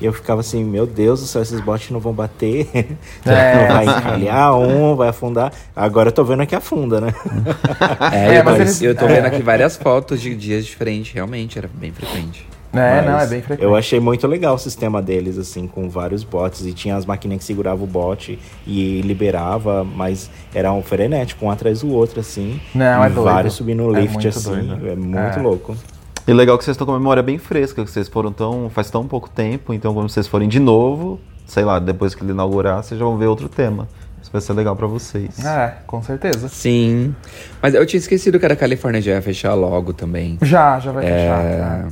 E eu ficava assim, meu Deus do céu, esses bots não vão bater, <laughs> É, não vai encalhar um, vai afundar. Agora eu tô vendo que afunda, né? É, É, eu, mas eles- eu tô é. vendo aqui várias fotos de dias diferentes. Realmente, era bem frequente. É, Mas não, é bem frequente. Eu achei muito legal o sistema deles, assim, com vários bots. E tinha as maquininhas que seguravam o bot e liberava, mas era um frenético, um atrás do outro, assim. Não, e é doido. vários subindo no É lift, muito assim. doido. É muito É. louco. E legal que vocês estão com a memória bem fresca, que vocês foram tão. faz tão pouco tempo, então quando vocês forem de novo, sei lá, depois que ele inaugurar, vocês já vão ver outro tema. Isso vai ser legal pra vocês. É, com certeza. Sim. Mas eu tinha esquecido que era Califórnia já ia fechar logo também. Já, já vai fechar. É... né?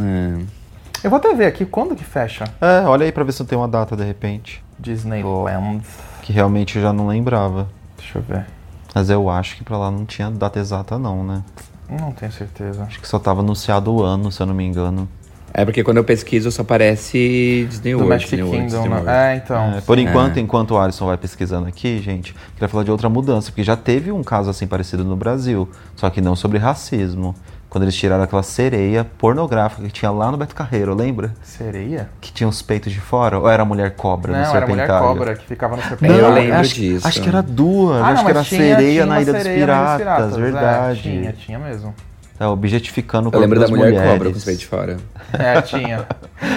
é. Eu vou até ver aqui quando que fecha É, olha aí pra ver se não tem uma data de repente. Disneyland. Que realmente eu já não lembrava. Deixa eu ver. Mas eu acho que pra lá não tinha data exata, não, né? Não tenho certeza. Acho que só tava anunciado o ano, se eu não me engano. É porque quando eu pesquiso só aparece Disney World. Magic Disney World, Kingdom, Disney né? World. É, então. É, por sim. enquanto, enquanto o Alisson vai pesquisando aqui, gente, queria falar de outra mudança, porque já teve um caso assim parecido no Brasil, só que não sobre racismo. Quando eles tiraram aquela sereia pornográfica que tinha lá no Beto Carreiro, lembra? Sereia? Que tinha os peitos de fora? Ou era a mulher cobra no Não, era a mulher serpentário? cobra que ficava no Não, serpentário. eu lembro acho, disso. Acho que era duas, Ah, acho não, que era mas tinha- sereia tinha na Ilha dos sereia Ilha Piratas, dos verdade. É, tinha, tinha mesmo. É, objetificando o Eu corpo lembro da mulher mulheres. cobra com os peitos de fora. É, tinha.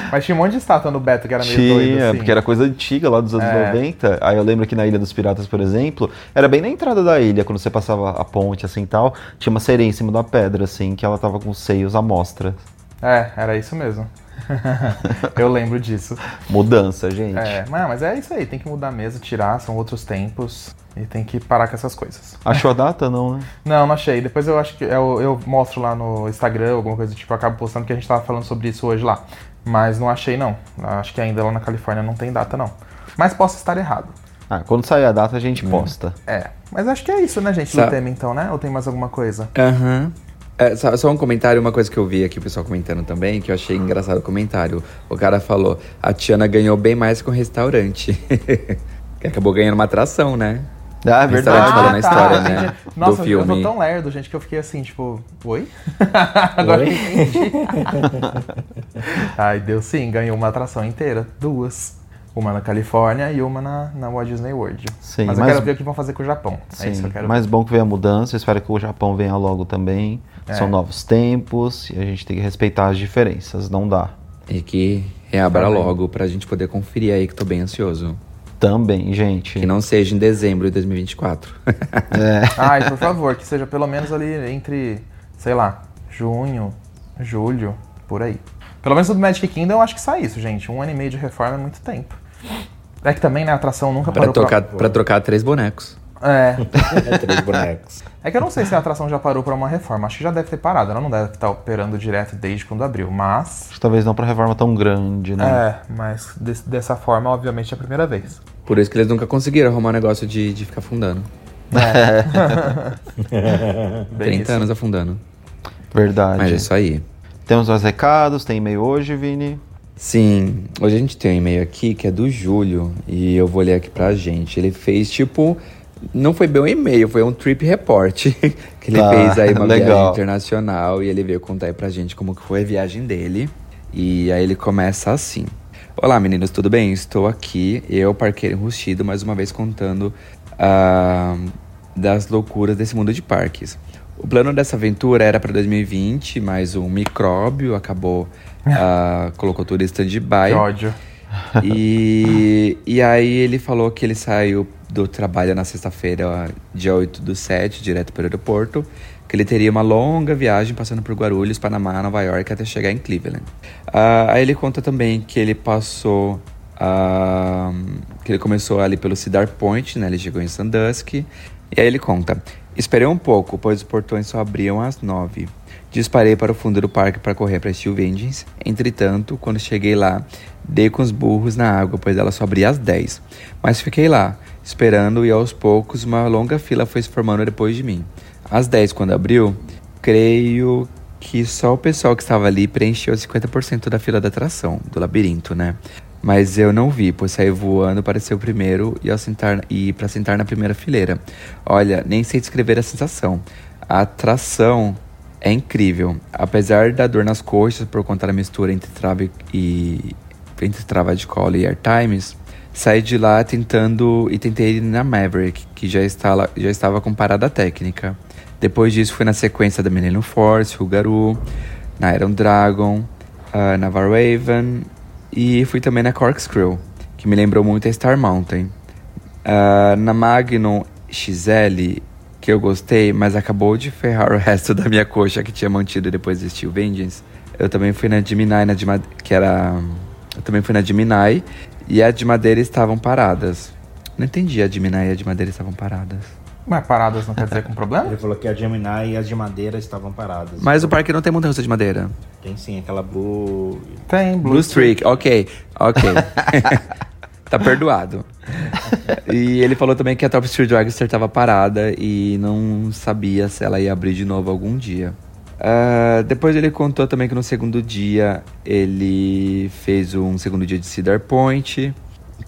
Mas tinha um monte de estátua no Beto que era meio Tinha, doido, assim. porque era coisa antiga lá dos anos É. 90. Aí eu lembro que na Ilha dos Piratas, por exemplo, era bem na entrada da ilha, quando você passava a ponte assim e tal, tinha uma sereia em cima da pedra, assim, que ela tava com os seios à mostra. É, era isso mesmo. <laughs> eu lembro disso. Mudança, gente. É, mas, mas é isso aí, tem que mudar mesmo, tirar, são outros tempos. E tem que parar com essas coisas. Achou a data, não, né? Não, não achei. Depois eu acho que eu, eu mostro lá no Instagram, alguma coisa do tipo, eu acabo postando que a gente tava falando sobre isso hoje lá. Mas não achei não. Acho que ainda lá na Califórnia não tem data não. Mas posso estar errado. Ah, quando sair a data a gente posta. É. Mas acho que é isso, né, gente, Sa- do tema então, né? Ou tem mais alguma coisa? Aham. É, só, só um comentário, uma coisa que eu vi aqui o pessoal comentando também, que eu achei engraçado o comentário. O cara falou, a Tiana ganhou bem mais com o restaurante. <laughs> que acabou ganhando uma atração, né? Ah, é Restaurante verdade. falando a história, né? Nossa, do filme. eu tô tão lerdo, gente, que eu fiquei assim, tipo, oi? <laughs> Agora eu entendi. <laughs> Ai, deu sim, ganhou uma atração inteira. Duas. Uma na Califórnia e uma na, na Walt Disney World. Sim, mas eu mas- quero ver o que vão fazer com o Japão. É isso que Sim, eu quero mas bom que veio a mudança, espero que o Japão venha logo também. É. São novos tempos e a gente tem que respeitar as diferenças, não dá. E que reabra Também. logo pra gente poder conferir aí, que tô bem ansioso. Também, gente. Que não seja em dezembro de 2024. <laughs> É. <laughs> Ai, por favor, que seja pelo menos ali entre, sei lá, junho, julho, por aí. Pelo menos do Magic Kingdom eu acho que sai isso, gente. Um ano e meio de reforma é muito tempo. É que também, né, a atração nunca pra, parou trocar, pra trocar três bonecos. É. <laughs> É três bonecos. É que eu não sei se a atração já parou pra uma reforma. Acho que já deve ter parado. Ela não deve estar operando direto desde quando abriu. Mas. Acho que talvez não pra reforma tão grande, né? É, mas des- dessa forma, obviamente, é a primeira vez. Por isso que eles nunca conseguiram arrumar um negócio de, de ficar afundando. <laughs> <laughs> Bem 30 isso. anos afundando. Verdade. Mas é isso aí. Temos mais recados, tem e-mail hoje, Vini. Sim, hoje a gente tem um e-mail aqui que é do Júlio e eu vou ler aqui pra gente. Ele fez tipo. Não foi bem um e-mail, foi um trip report <laughs> que ele Tá, fez aí uma legal. viagem internacional e ele veio contar aí pra gente como que foi a viagem dele. E aí ele começa assim. Olá meninos, tudo bem? Estou aqui, eu, parqueiro enrustido, mais uma vez contando ah, das loucuras desse mundo de parques. O plano dessa aventura era para 2020, mas um micróbio acabou, <laughs> ah, colocou tudo em stand-by. Que ódio. E, e aí ele falou que ele saiu do trabalho na sexta-feira, dia 8 do 7, direto para o aeroporto, que ele teria uma longa viagem passando por Guarulhos, Panamá, Nova York, até chegar em Cleveland. Ah, aí ele conta também que ele passou... ah, que ele começou ali pelo Cedar Point, né? Ele chegou em Sandusky. E aí ele conta... Esperei um pouco, pois os portões só abriam às nove. Disparei para o fundo do parque para correr para Steel Vengeance. Entretanto, quando cheguei lá, dei com os burros na água, pois ela só abria às 10. Mas fiquei lá, esperando e aos poucos uma longa fila foi se formando depois de mim. Às 10, quando abriu, creio que só o pessoal que estava ali preencheu 50% da fila da atração, do labirinto, né? Mas eu não vi, pois saí voando para ser o primeiro e, sentar, e para sentar na primeira fileira. Olha, nem sei descrever a sensação. A atração é incrível. Apesar da dor nas coxas por conta da mistura entre trava e entre trava de cola e air times, saí de lá tentando e tentei ir na Maverick, que já, está lá- já estava com parada técnica. Depois disso fui na sequência da Millennium Force, Rugaru, na Iron Dragon, ah, na Varwaven e fui também na Corkscrew, que me lembrou muito a Star Mountain. Ah, na Magnum XL, que eu gostei, mas acabou de ferrar o <laughs> resto da minha coxa que tinha mantido depois de Steel Vengeance. Eu também fui na Gemini, na de Made- que era. Eu também fui na Gemini e a de madeira estavam paradas. Não entendi, a Gemini e a de madeira estavam paradas. Mas paradas não quer dizer com problema? Ele falou que a Gemini e as de madeira estavam paradas. Mas o parque não tem montanha de madeira. Tem sim, aquela Blue. Tem, Blue Streak, ok, ok. <laughs> tá perdoado. E ele falou também que a Top Street Dragster tava parada e não sabia se ela ia abrir de novo algum dia. Ah, depois ele contou também que no segundo dia ele fez um segundo dia de Cedar Point,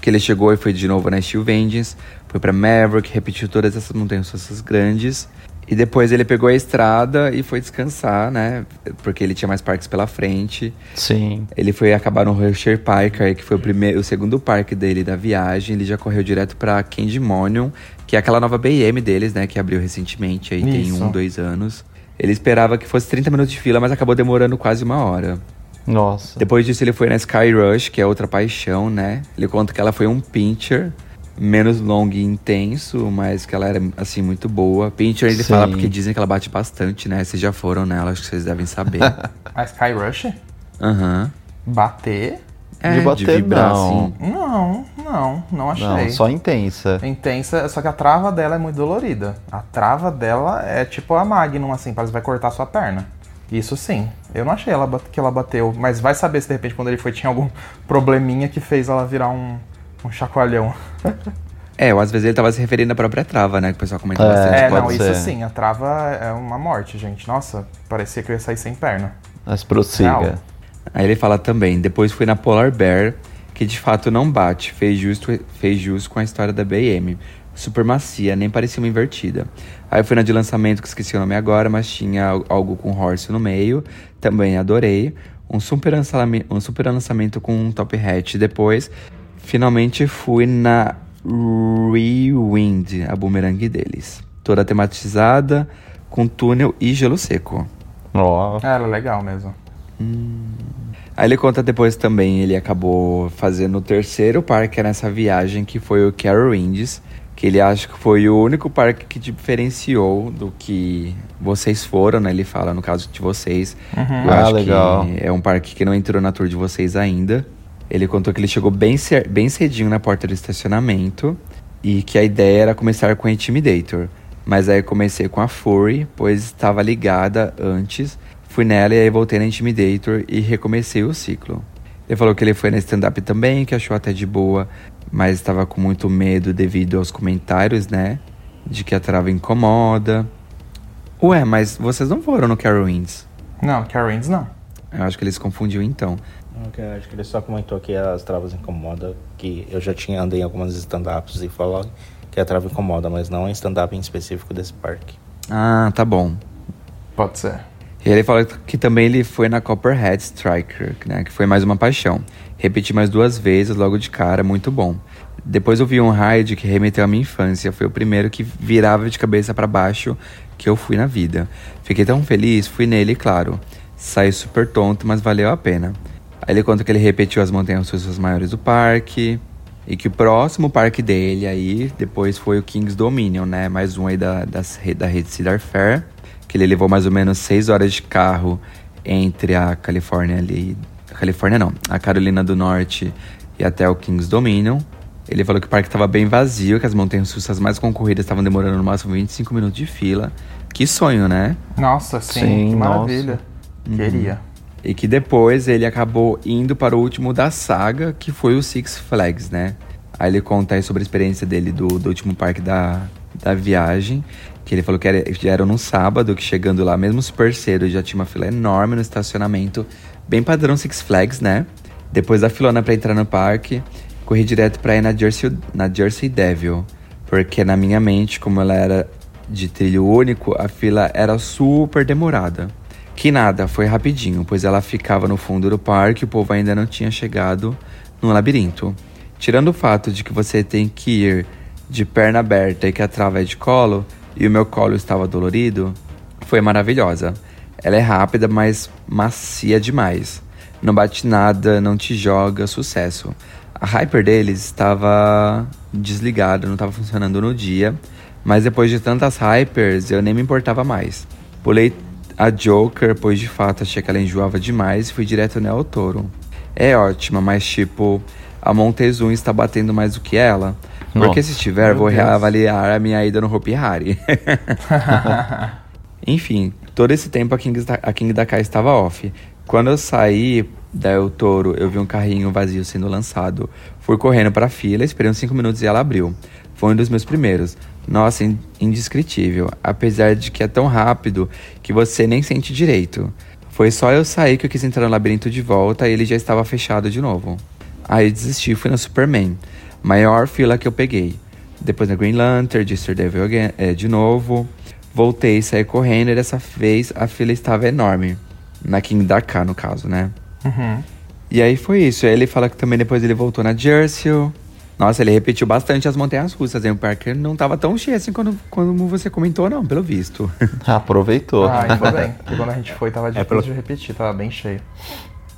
que ele chegou e foi de novo na Steel Vengeance, foi pra Maverick, repetiu todas essas montanhas russas grandes. E depois ele pegou a estrada e foi descansar, né? Porque ele tinha mais parques pela frente. Sim. Ele foi acabar no Hershey Park, que foi o, primeiro, o segundo parque dele da viagem. Ele já correu direto pra Candymonium, que é aquela nova BM deles, né? Que abriu recentemente, aí tem Isso. um, dois anos. Ele esperava que fosse 30 minutos de fila, mas acabou demorando quase uma hora. Nossa. Depois disso, ele foi na Sky Rush, que é outra paixão, né? Ele conta que ela foi um pincher, menos long e intenso, mas que ela era, assim, muito boa. Pincher, ele Sim. fala porque dizem que ela bate bastante, né? Vocês já foram nela, acho que vocês devem saber. <laughs> A Sky Rush? Aham. Bater? É, De bater, vibrar, não. assim. Não, não, não achei. Não, só intensa. Intensa, só que a trava dela é muito dolorida. A trava dela é tipo a Magnum, assim, parece que vai cortar sua perna. Isso sim. Eu não achei ela, que ela bateu, mas vai saber se de repente quando ele foi tinha algum probleminha que fez ela virar um, um chacoalhão. É, ou às vezes ele tava se referindo à própria trava, né? Que o pessoal comenta É, bastante. É, pode não, ser. isso sim. A trava é uma morte, gente. Nossa, parecia que eu ia sair sem perna. Mas prossiga. Real. Aí ele fala também, depois fui na Polar Bear, que de fato não bate, fez justo, fez jus com a história da BM. Super macia, nem parecia uma invertida. Aí fui na de lançamento, que esqueci o nome agora, mas tinha al- algo com horse no meio, também adorei. Um super, lançamento, um super lançamento com um top hat depois. Finalmente fui na Rewind, a boomerang deles. Toda tematizada, com túnel e gelo seco. Ó. É, Era legal mesmo. Aí ele conta depois também, ele acabou fazendo o terceiro parque nessa viagem, que foi o Carowinds, que ele acha que foi o único parque que diferenciou do que vocês foram, né? Ele fala no caso de vocês. Uhum. Eu Ah, acho legal. que é um parque que não entrou na tour de vocês ainda. Ele contou que ele chegou bem, bem cedinho na porta do estacionamento e que a ideia era começar com a Intimidator. Mas aí comecei com a Fury, pois estava ligada antes. Fui nela e aí voltei na Intimidator e recomecei o ciclo. Ele falou que ele foi na stand-up também, que achou até de boa, mas estava com muito medo devido aos comentários, né? De que a trava incomoda. Ué, mas vocês não foram no Carowinds? Não, Carowinds não. Eu acho que eles confundiu então. Ok, acho que ele só comentou que as travas incomodam, que eu já tinha andei em algumas stand-ups e falou que a trava incomoda, mas não é stand-up em específico desse parque. Ah, tá bom. Pode ser. E ele falou que também ele foi na Copperhead Striker, né? Que foi mais uma paixão. Repeti mais duas vezes logo de cara, muito bom. Depois eu vi um ride que remeteu à minha infância. Foi o primeiro que virava de cabeça para baixo que eu fui na vida. Fiquei tão feliz, fui nele, claro. Saí super tonto, mas valeu a pena. Aí ele conta que ele repetiu as montanhas russas maiores do parque. E que o próximo parque dele aí, depois foi o King's Dominion, né? Mais um aí da, das, da rede Cedar Fair. Que ele levou mais ou menos seis horas de carro entre a Califórnia ali. A Califórnia não, a Carolina do Norte e até o King's Dominion. Ele falou que o parque estava bem vazio, que as montanhas russas mais concorridas estavam demorando no máximo 25 minutos de fila. Que sonho, né? Nossa, sim, Sim, que nossa. maravilha. Queria. E que depois ele acabou indo para o último da saga, que foi o Six Flags, né? Aí ele conta aí sobre a experiência dele do, do último parque da, da viagem. Que ele falou que era, era num sábado, que chegando lá, mesmo super cedo, já tinha uma fila enorme no estacionamento. Bem padrão Six Flags, né? Depois da filona para entrar no parque, corri direto pra ir na Jersey, na Jersey Devil. Porque na minha mente, como ela era de trilho único, a fila era super demorada. Que nada, foi rapidinho, pois ela ficava no fundo do parque e o povo ainda não tinha chegado no labirinto. Tirando o fato de que você tem que ir de perna aberta e que a trava é de colo, e o meu colo estava dolorido, foi maravilhosa. Ela é rápida, mas macia demais. Não bate nada, não te joga, sucesso. A Hyper deles estava desligada, não estava funcionando no dia, mas depois de tantas Hypers eu nem me importava mais. Pulei a Joker, pois de fato achei que ela enjoava demais e fui direto nela ao touro. É ótima, mas tipo, a Montezum está batendo mais do que ela. Porque Nossa, se estiver, vou Deus. reavaliar a minha ida no Hopi Hari. <laughs> Enfim, todo esse tempo a King, da- a King da Kai estava off. Quando eu saí da El Toro, eu vi um carrinho vazio sendo lançado. Fui correndo para a fila, esperei uns 5 minutos e ela abriu. Foi um dos meus primeiros. Nossa, in- indescritível. Apesar de que é tão rápido que você nem sente direito. Foi só eu sair que eu quis entrar no labirinto de volta e ele já estava fechado de novo. Aí desisti e fui no Superman. Maior fila que eu peguei. Depois na Green Lantern, de Sir Devil again, é, de novo. Voltei, saí correndo e dessa vez a fila estava enorme. Na King Dakar, no caso, né? Uhum. E aí foi isso. Aí ele fala que também depois ele voltou na Jersey. Nossa, ele repetiu bastante as montanhas russas. Hein? O parque não tava tão cheio assim quando, quando você comentou, não, pelo visto. <laughs> Aproveitou. Ah, ainda bem. Porque quando a gente foi, tava difícil pelo- de repetir, tava bem cheio.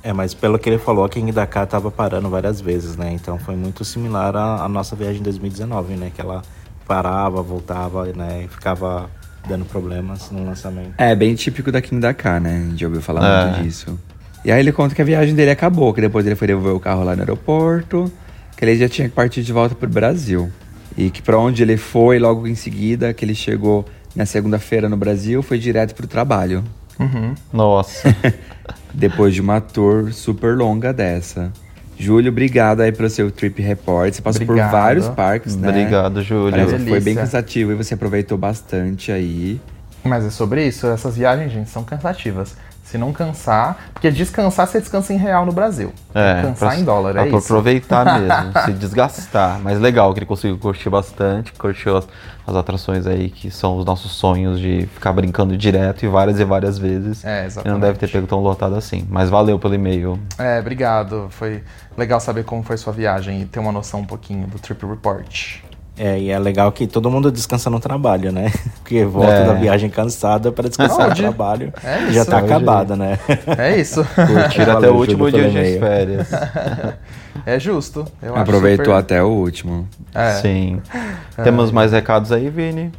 É, mas pelo que ele falou, a King Dakar tava parando várias vezes, né? Então foi muito similar à, à nossa viagem em 2019, né? Que ela parava, voltava, né? E ficava dando problemas no lançamento. É, bem típico da King Dakar, né? A gente ouviu falar É. muito disso. E aí ele conta que a viagem dele acabou, que depois ele foi devolver o carro lá no aeroporto, que ele já tinha que partir de volta pro Brasil. E que pra onde ele foi, logo em seguida, que ele chegou na segunda-feira no Brasil, foi direto pro trabalho. Uhum. Nossa. <laughs> Depois de uma tour super longa dessa. Júlio, obrigado aí pelo seu trip report. Você passou Obrigado. por vários parques, né? Obrigado, Júlio. Parece que foi bem cansativo e você aproveitou bastante aí. Mas é sobre isso, essas viagens, gente, são cansativas. Se não cansar, porque descansar você descansa em real no Brasil. É, cansar pra- em dólar, pra é isso. aproveitar <laughs> mesmo, se desgastar. Mas legal que ele conseguiu curtir bastante, curtiu as, as atrações aí que são os nossos sonhos de ficar brincando direto e várias e várias vezes. É, E exatamente. não deve ter pego tão lotado assim. Mas valeu pelo e-mail. É, obrigado. Foi legal saber como foi sua viagem e ter uma noção um pouquinho do Trip Report. É, e é legal que todo mundo descansa no trabalho, né? <laughs> Porque volta É. da viagem cansada para descansar Saúde. no trabalho. É já isso. tá Saúde. acabada, né? É isso. <laughs> Curtir até o último dia de férias. <laughs> É justo. Eu acho Aproveitou super- até o último. É. Sim. Temos mais recados aí, Vini?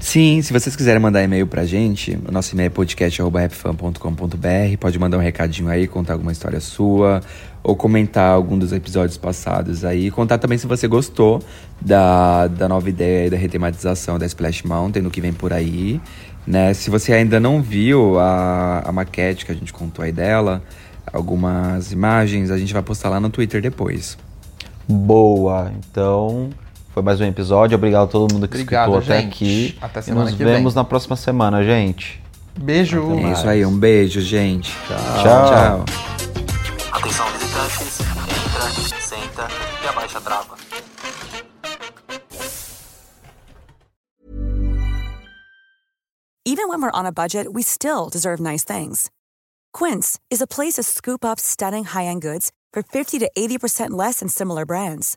Sim, se vocês quiserem mandar e-mail pra gente, o nosso e-mail é podcast.rapfan.com.br. Pode mandar um recadinho aí, contar alguma história sua, ou comentar algum dos episódios passados aí. Contar também se você gostou da, da nova ideia da retematização da Splash Mountain, do que vem por aí. Né? Se você ainda não viu a, a maquete que a gente contou aí dela, algumas imagens, a gente vai postar lá no Twitter depois. Boa. Então, foi mais um episódio. Obrigado a todo mundo que Obrigado, escutou até gente. aqui. Até e semana nos que vemos vem. na próxima semana, gente. Beijo. É isso aí, um beijo, gente. Tchau. Tchau. Atenção visitantes, entra, senta e abaixa a trava. Even when we're on a budget, we still deserve nice things. Quince is a place to scoop up stunning high-end goods for 50 to 80% less than similar brands.